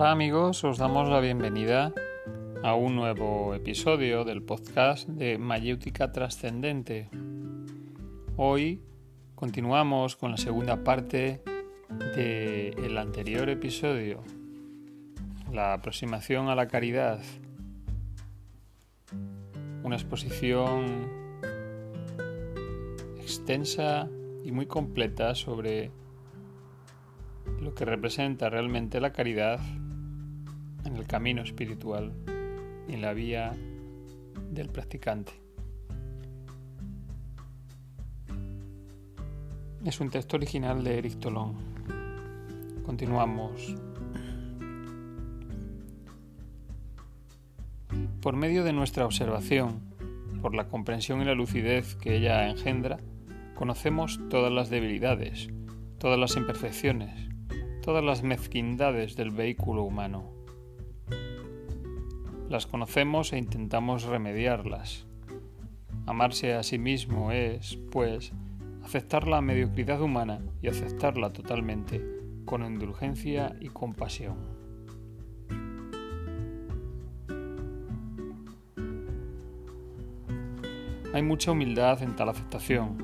Hola amigos, os damos la bienvenida a un nuevo episodio del podcast de Mayéutica Trascendente. Hoy continuamos con la segunda parte del anterior episodio, la aproximación a la caridad, una exposición extensa y muy completa sobre lo que representa realmente la caridad en el camino espiritual y en la vía del practicante. Es un texto original de Eric Tolón. Continuamos. Por medio de nuestra observación, por la comprensión y la lucidez que ella engendra, conocemos todas las debilidades, todas las imperfecciones, todas las mezquindades del vehículo humano. Las conocemos e intentamos remediarlas. Amarse a sí mismo es, pues, aceptar la mediocridad humana y aceptarla totalmente con indulgencia y compasión. Hay mucha humildad en tal aceptación.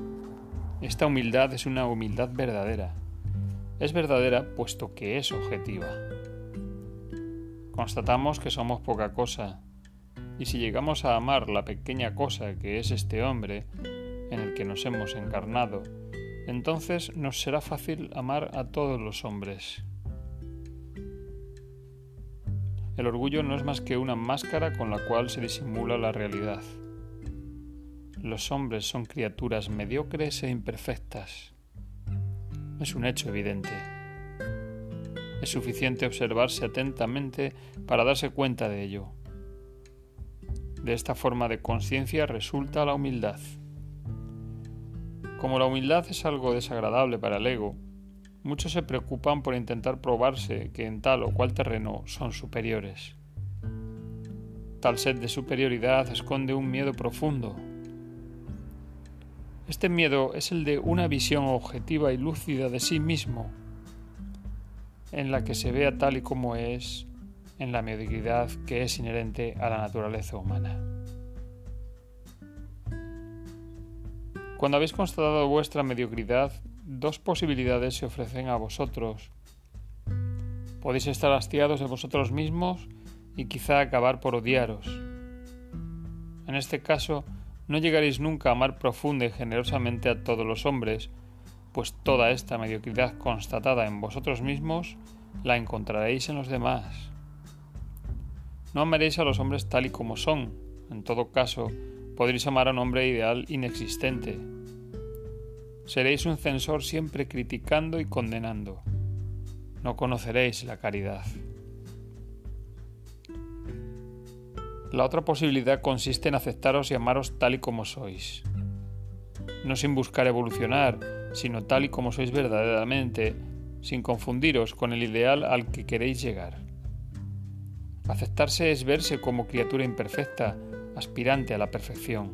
Esta humildad es una humildad verdadera es verdadera puesto que es objetiva. Constatamos que somos poca cosa, y si llegamos a amar la pequeña cosa que es este hombre en el que nos hemos encarnado, entonces nos será fácil amar a todos los hombres. El orgullo no es más que una máscara con la cual se disimula la realidad. Los hombres son criaturas mediocres e imperfectas es un hecho evidente. Es suficiente observarse atentamente para darse cuenta de ello. De esta forma de conciencia resulta la humildad. Como la humildad es algo desagradable para el ego, muchos se preocupan por intentar probarse que en tal o cual terreno son superiores. Tal sed de superioridad esconde un miedo profundo, este miedo es el de una visión objetiva y lúcida de sí mismo, en la que se vea tal y como es, en la mediocridad que es inherente a la naturaleza humana. Cuando habéis constatado vuestra mediocridad, dos posibilidades se ofrecen a vosotros. Podéis estar hastiados de vosotros mismos y quizá acabar por odiaros. En este caso, no llegaréis nunca a amar profunda y generosamente a todos los hombres, pues toda esta mediocridad constatada en vosotros mismos la encontraréis en los demás. No amaréis a los hombres tal y como son, en todo caso, podréis amar a un hombre ideal inexistente. Seréis un censor siempre criticando y condenando. No conoceréis la caridad. La otra posibilidad consiste en aceptaros y amaros tal y como sois. No sin buscar evolucionar, sino tal y como sois verdaderamente, sin confundiros con el ideal al que queréis llegar. Aceptarse es verse como criatura imperfecta, aspirante a la perfección.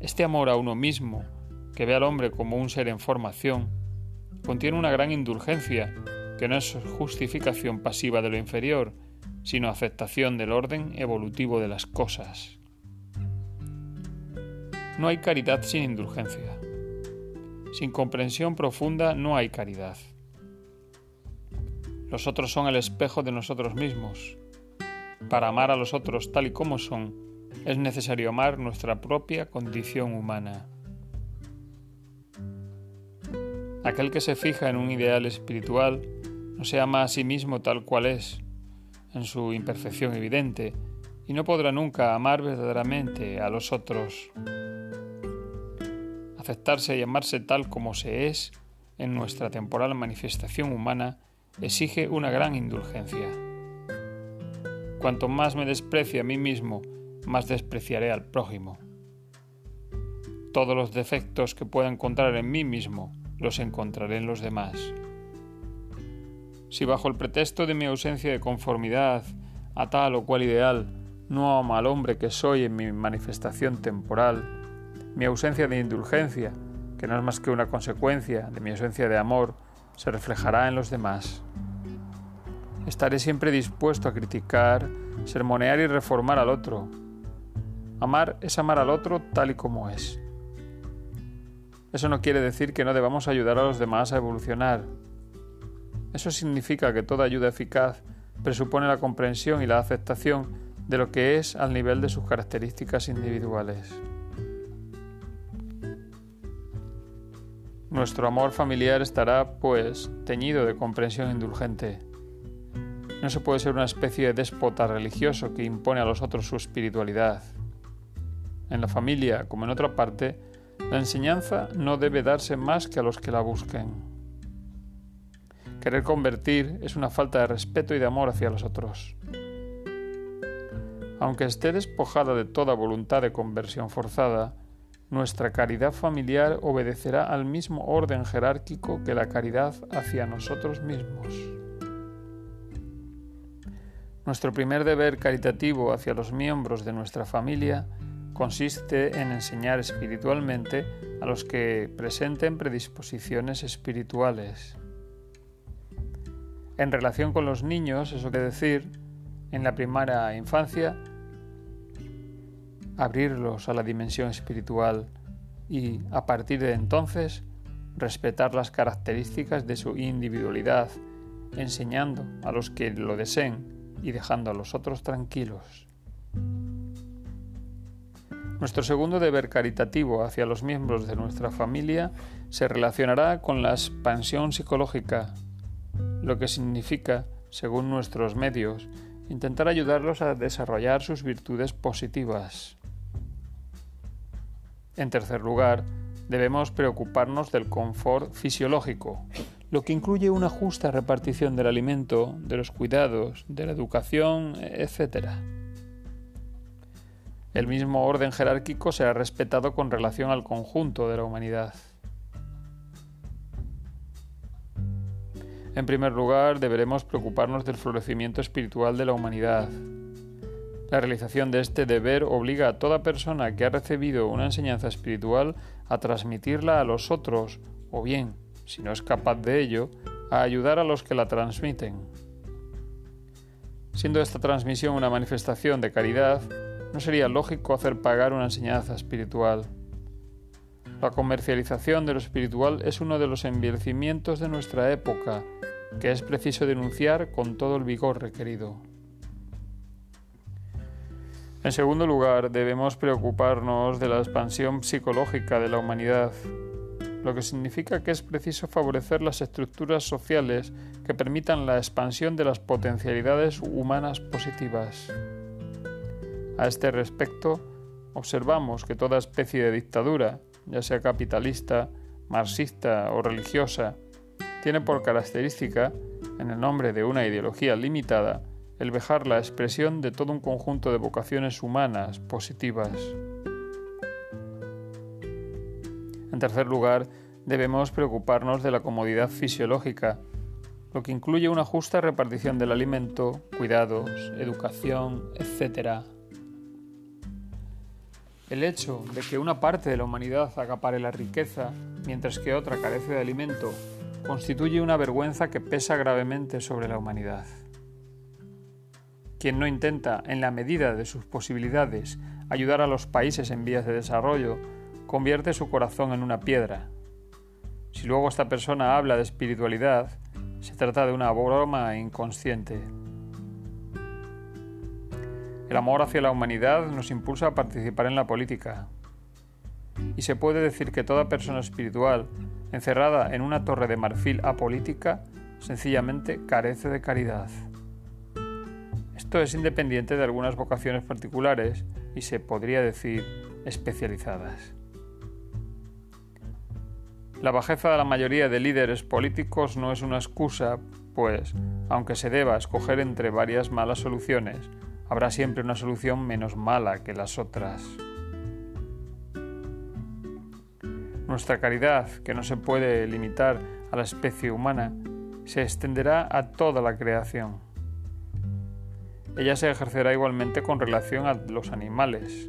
Este amor a uno mismo, que ve al hombre como un ser en formación, contiene una gran indulgencia, que no es justificación pasiva de lo inferior, sino aceptación del orden evolutivo de las cosas. No hay caridad sin indulgencia. Sin comprensión profunda no hay caridad. Los otros son el espejo de nosotros mismos. Para amar a los otros tal y como son, es necesario amar nuestra propia condición humana. Aquel que se fija en un ideal espiritual no se ama a sí mismo tal cual es, en su imperfección evidente, y no podrá nunca amar verdaderamente a los otros. Aceptarse y amarse tal como se es en nuestra temporal manifestación humana exige una gran indulgencia. Cuanto más me desprecie a mí mismo, más despreciaré al prójimo. Todos los defectos que pueda encontrar en mí mismo los encontraré en los demás. Si bajo el pretexto de mi ausencia de conformidad a tal o cual ideal no amo al hombre que soy en mi manifestación temporal, mi ausencia de indulgencia, que no es más que una consecuencia de mi ausencia de amor, se reflejará en los demás. Estaré siempre dispuesto a criticar, sermonear y reformar al otro. Amar es amar al otro tal y como es. Eso no quiere decir que no debamos ayudar a los demás a evolucionar. Eso significa que toda ayuda eficaz presupone la comprensión y la aceptación de lo que es al nivel de sus características individuales. Nuestro amor familiar estará, pues, teñido de comprensión indulgente. No se puede ser una especie de déspota religioso que impone a los otros su espiritualidad. En la familia, como en otra parte, la enseñanza no debe darse más que a los que la busquen. Querer convertir es una falta de respeto y de amor hacia los otros. Aunque esté despojada de toda voluntad de conversión forzada, nuestra caridad familiar obedecerá al mismo orden jerárquico que la caridad hacia nosotros mismos. Nuestro primer deber caritativo hacia los miembros de nuestra familia consiste en enseñar espiritualmente a los que presenten predisposiciones espirituales. En relación con los niños, eso quiere decir, en la primera infancia, abrirlos a la dimensión espiritual y, a partir de entonces, respetar las características de su individualidad, enseñando a los que lo deseen y dejando a los otros tranquilos. Nuestro segundo deber caritativo hacia los miembros de nuestra familia se relacionará con la expansión psicológica, lo que significa, según nuestros medios, intentar ayudarlos a desarrollar sus virtudes positivas. En tercer lugar, debemos preocuparnos del confort fisiológico, lo que incluye una justa repartición del alimento, de los cuidados, de la educación, etc. El mismo orden jerárquico será respetado con relación al conjunto de la humanidad. En primer lugar, deberemos preocuparnos del florecimiento espiritual de la humanidad, la realización de este deber obliga a toda persona que ha recibido una enseñanza espiritual a transmitirla a los otros, o bien, si no es capaz de ello, a ayudar a los que la transmiten. Siendo esta transmisión una manifestación de caridad, no sería lógico hacer pagar una enseñanza espiritual. La comercialización de lo espiritual es uno de los envilecimientos de nuestra época, que es preciso denunciar con todo el vigor requerido. En segundo lugar, debemos preocuparnos de la expansión psicológica de la humanidad, lo que significa que es preciso favorecer las estructuras sociales que permitan la expansión de las potencialidades humanas positivas. A este respecto, observamos que toda especie de dictadura, ya sea capitalista, marxista o religiosa, tiene por característica, en el nombre de una ideología limitada, el vejar la expresión de todo un conjunto de vocaciones humanas positivas. En tercer lugar, debemos preocuparnos de la comodidad fisiológica, lo que incluye una justa repartición del alimento, cuidados, educación, etc. El hecho de que una parte de la humanidad acapare la riqueza, mientras que otra carece de alimento, constituye una vergüenza que pesa gravemente sobre la humanidad. Quien no intenta, en la medida de sus posibilidades, ayudar a los países en vías de desarrollo, convierte su corazón en una piedra. Si luego esta persona habla de espiritualidad, se trata de una broma inconsciente. El amor hacia la humanidad nos impulsa a participar en la política. Y se puede decir que toda persona espiritual, encerrada en una torre de marfil apolítica, sencillamente carece de caridad. Esto es independiente de algunas vocaciones particulares y se podría decir especializadas. La bajeza de la mayoría de líderes políticos no es una excusa, pues, aunque se deba escoger entre varias malas soluciones, habrá siempre una solución menos mala que las otras. Nuestra caridad, que no se puede limitar a la especie humana, se extenderá a toda la creación ella se ejercerá igualmente con relación a los animales.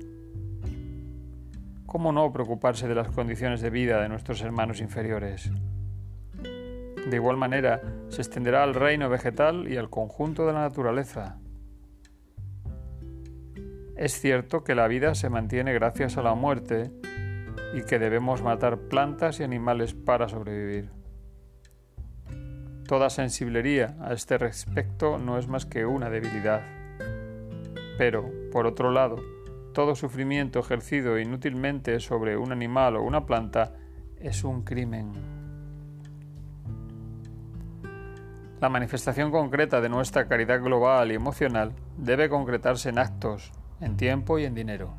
¿Cómo no preocuparse de las condiciones de vida de nuestros hermanos inferiores? De igual manera, se extenderá al reino vegetal y al conjunto de la naturaleza. Es cierto que la vida se mantiene gracias a la muerte y que debemos matar plantas y animales para sobrevivir. Toda sensiblería a este respecto no es más que una debilidad. Pero, por otro lado, todo sufrimiento ejercido inútilmente sobre un animal o una planta es un crimen. La manifestación concreta de nuestra caridad global y emocional debe concretarse en actos, en tiempo y en dinero.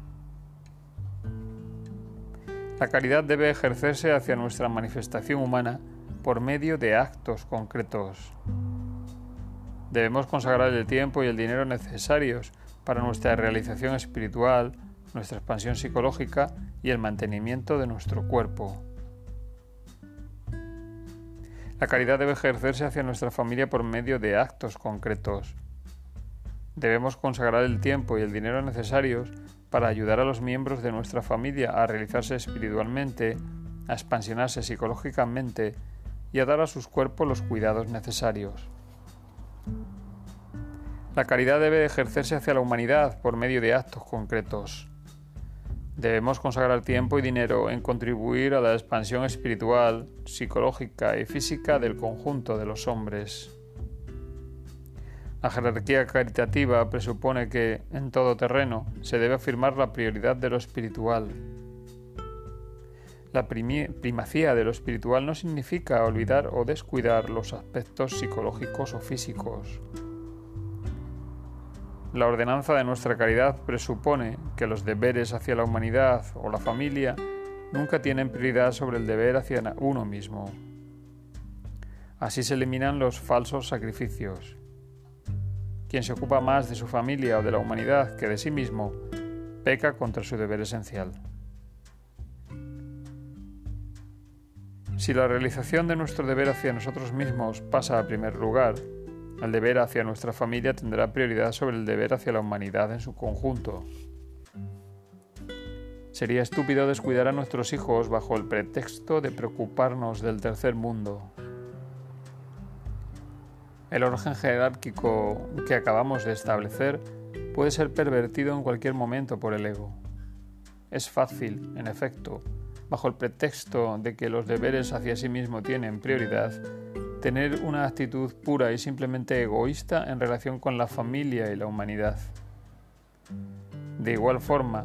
La caridad debe ejercerse hacia nuestra manifestación humana por medio de actos concretos. Debemos consagrar el tiempo y el dinero necesarios para nuestra realización espiritual, nuestra expansión psicológica y el mantenimiento de nuestro cuerpo. La caridad debe ejercerse hacia nuestra familia por medio de actos concretos. Debemos consagrar el tiempo y el dinero necesarios para ayudar a los miembros de nuestra familia a realizarse espiritualmente, a expansionarse psicológicamente y a dar a sus cuerpos los cuidados necesarios. La caridad debe ejercerse hacia la humanidad por medio de actos concretos. Debemos consagrar tiempo y dinero en contribuir a la expansión espiritual, psicológica y física del conjunto de los hombres. La jerarquía caritativa presupone que, en todo terreno, se debe afirmar la prioridad de lo espiritual. La primacía de lo espiritual no significa olvidar o descuidar los aspectos psicológicos o físicos. La ordenanza de nuestra caridad presupone que los deberes hacia la humanidad o la familia nunca tienen prioridad sobre el deber hacia uno mismo. Así se eliminan los falsos sacrificios. Quien se ocupa más de su familia o de la humanidad que de sí mismo, peca contra su deber esencial. Si la realización de nuestro deber hacia nosotros mismos pasa a primer lugar, el deber hacia nuestra familia tendrá prioridad sobre el deber hacia la humanidad en su conjunto. Sería estúpido descuidar a nuestros hijos bajo el pretexto de preocuparnos del tercer mundo. El orden jerárquico que acabamos de establecer puede ser pervertido en cualquier momento por el ego. Es fácil, en efecto, bajo el pretexto de que los deberes hacia sí mismo tienen prioridad, tener una actitud pura y simplemente egoísta en relación con la familia y la humanidad. De igual forma,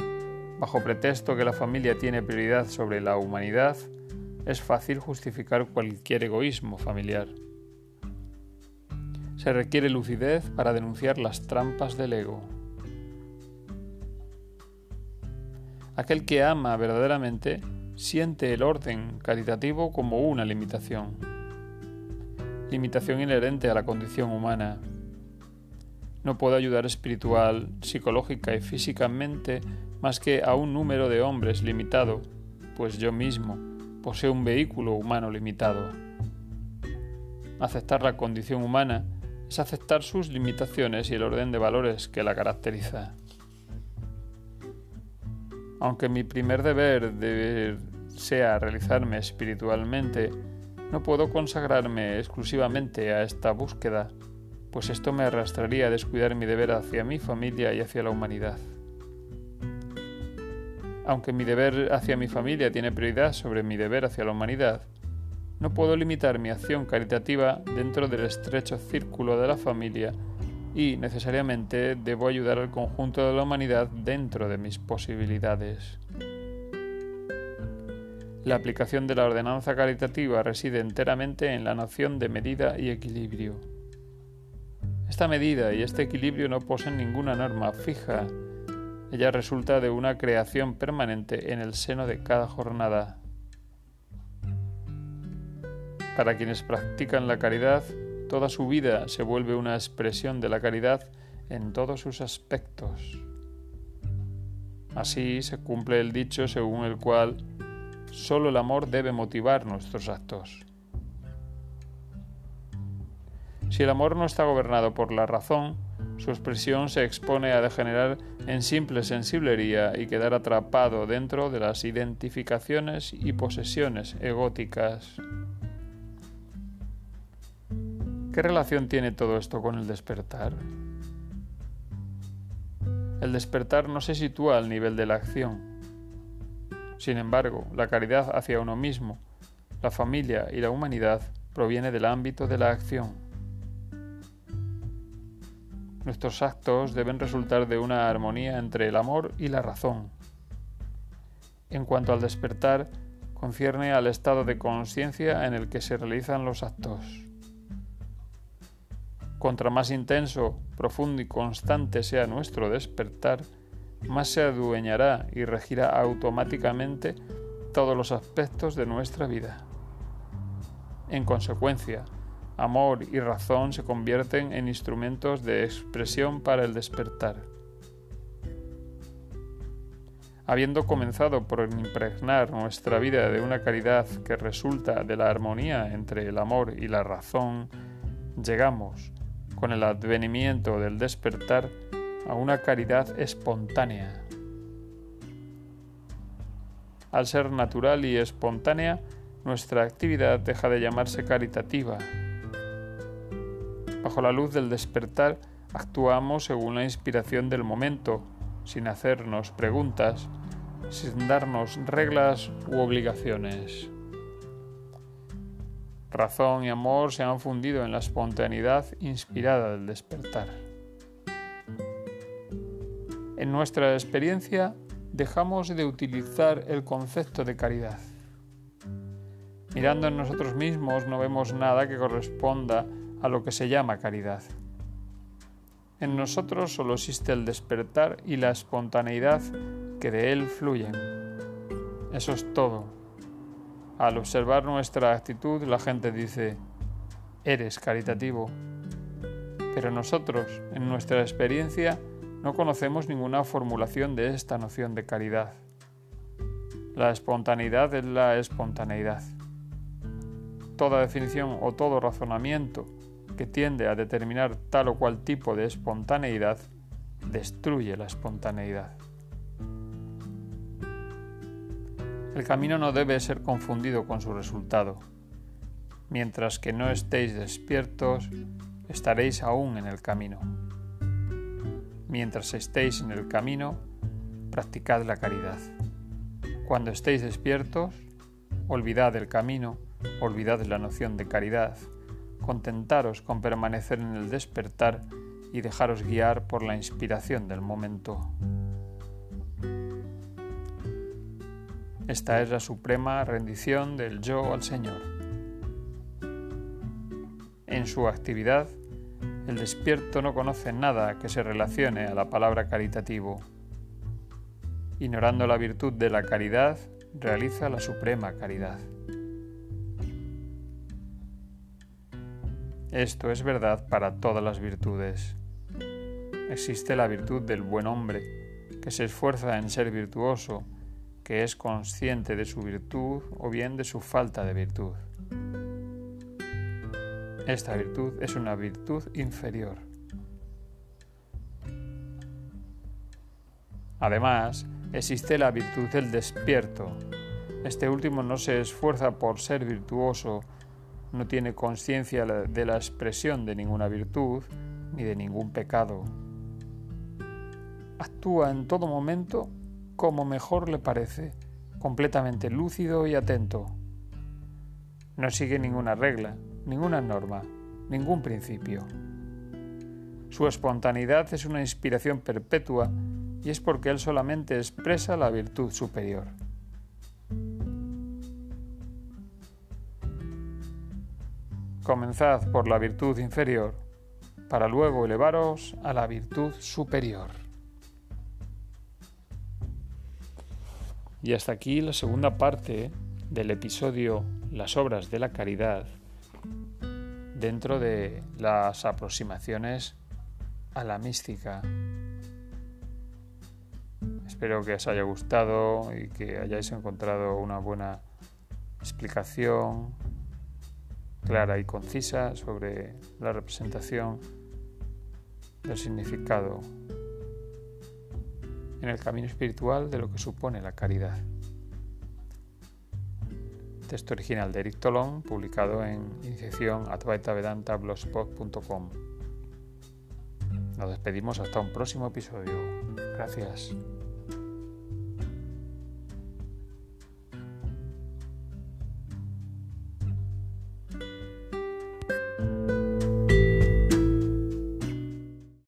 bajo pretexto que la familia tiene prioridad sobre la humanidad, es fácil justificar cualquier egoísmo familiar. Se requiere lucidez para denunciar las trampas del ego. Aquel que ama verdaderamente siente el orden caritativo como una limitación. Limitación inherente a la condición humana. No puedo ayudar espiritual, psicológica y físicamente más que a un número de hombres limitado, pues yo mismo poseo un vehículo humano limitado. Aceptar la condición humana es aceptar sus limitaciones y el orden de valores que la caracteriza. Aunque mi primer deber sea realizarme espiritualmente, no puedo consagrarme exclusivamente a esta búsqueda, pues esto me arrastraría a descuidar mi deber hacia mi familia y hacia la humanidad. Aunque mi deber hacia mi familia tiene prioridad sobre mi deber hacia la humanidad, no puedo limitar mi acción caritativa dentro del estrecho círculo de la familia y necesariamente debo ayudar al conjunto de la humanidad dentro de mis posibilidades. La aplicación de la ordenanza caritativa reside enteramente en la noción de medida y equilibrio. Esta medida y este equilibrio no poseen ninguna norma fija. Ella resulta de una creación permanente en el seno de cada jornada. Para quienes practican la caridad, toda su vida se vuelve una expresión de la caridad en todos sus aspectos. Así se cumple el dicho según el cual solo el amor debe motivar nuestros actos. Si el amor no está gobernado por la razón, su expresión se expone a degenerar en simple sensiblería y quedar atrapado dentro de las identificaciones y posesiones egóticas. ¿Qué relación tiene todo esto con el despertar? El despertar no se sitúa al nivel de la acción. Sin embargo, la caridad hacia uno mismo, la familia y la humanidad proviene del ámbito de la acción. Nuestros actos deben resultar de una armonía entre el amor y la razón. En cuanto al despertar, concierne al estado de conciencia en el que se realizan los actos. Contra más intenso, profundo y constante sea nuestro despertar, más se adueñará y regirá automáticamente todos los aspectos de nuestra vida. En consecuencia, amor y razón se convierten en instrumentos de expresión para el despertar. Habiendo comenzado por impregnar nuestra vida de una caridad que resulta de la armonía entre el amor y la razón, llegamos, con el advenimiento del despertar a una caridad espontánea. Al ser natural y espontánea, nuestra actividad deja de llamarse caritativa. Bajo la luz del despertar, actuamos según la inspiración del momento, sin hacernos preguntas, sin darnos reglas u obligaciones razón y amor se han fundido en la espontaneidad inspirada del despertar. En nuestra experiencia dejamos de utilizar el concepto de caridad. Mirando en nosotros mismos no vemos nada que corresponda a lo que se llama caridad. En nosotros solo existe el despertar y la espontaneidad que de él fluyen. Eso es todo al observar nuestra actitud, la gente dice, eres caritativo. Pero nosotros, en nuestra experiencia, no conocemos ninguna formulación de esta noción de caridad. La espontaneidad es la espontaneidad. Toda definición o todo razonamiento que tiende a determinar tal o cual tipo de espontaneidad destruye la espontaneidad. El camino no debe ser confundido con su resultado. Mientras que no estéis despiertos, estaréis aún en el camino. Mientras estéis en el camino, practicad la caridad. Cuando estéis despiertos, olvidad el camino, olvidad la noción de caridad, contentaros con permanecer en el despertar y dejaros guiar por la inspiración del momento. Esta es la suprema rendición del yo al Señor. En su actividad, el despierto no conoce nada que se relacione a la palabra caritativo. Ignorando la virtud de la caridad, realiza la suprema caridad. Esto es verdad para todas las virtudes. Existe la virtud del buen hombre, que se esfuerza en ser virtuoso que es consciente de su virtud o bien de su falta de virtud. Esta virtud es una virtud inferior. Además, existe la virtud del despierto. Este último no se esfuerza por ser virtuoso, no tiene conciencia de la expresión de ninguna virtud ni de ningún pecado. Actúa en todo momento como mejor le parece, completamente lúcido y atento. No sigue ninguna regla, ninguna norma, ningún principio. Su espontaneidad es una inspiración perpetua y es porque él solamente expresa la virtud superior. Comenzad por la virtud inferior, para luego elevaros a la virtud superior. Y hasta aquí la segunda parte del episodio Las obras de la caridad dentro de las aproximaciones a la mística. Espero que os haya gustado y que hayáis encontrado una buena explicación clara y concisa sobre la representación del significado en el camino espiritual de lo que supone la caridad. Texto original de Eric Tolón, publicado en iniciación blogspot.com. Nos despedimos hasta un próximo episodio. Gracias.